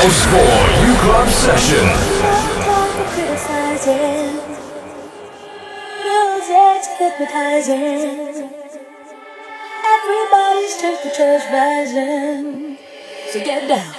House for You Club session. Music's hypnotizing. Everybody's temperature's rising. So get down.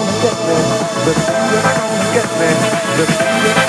gonna get me. The beat gonna get me. The get me.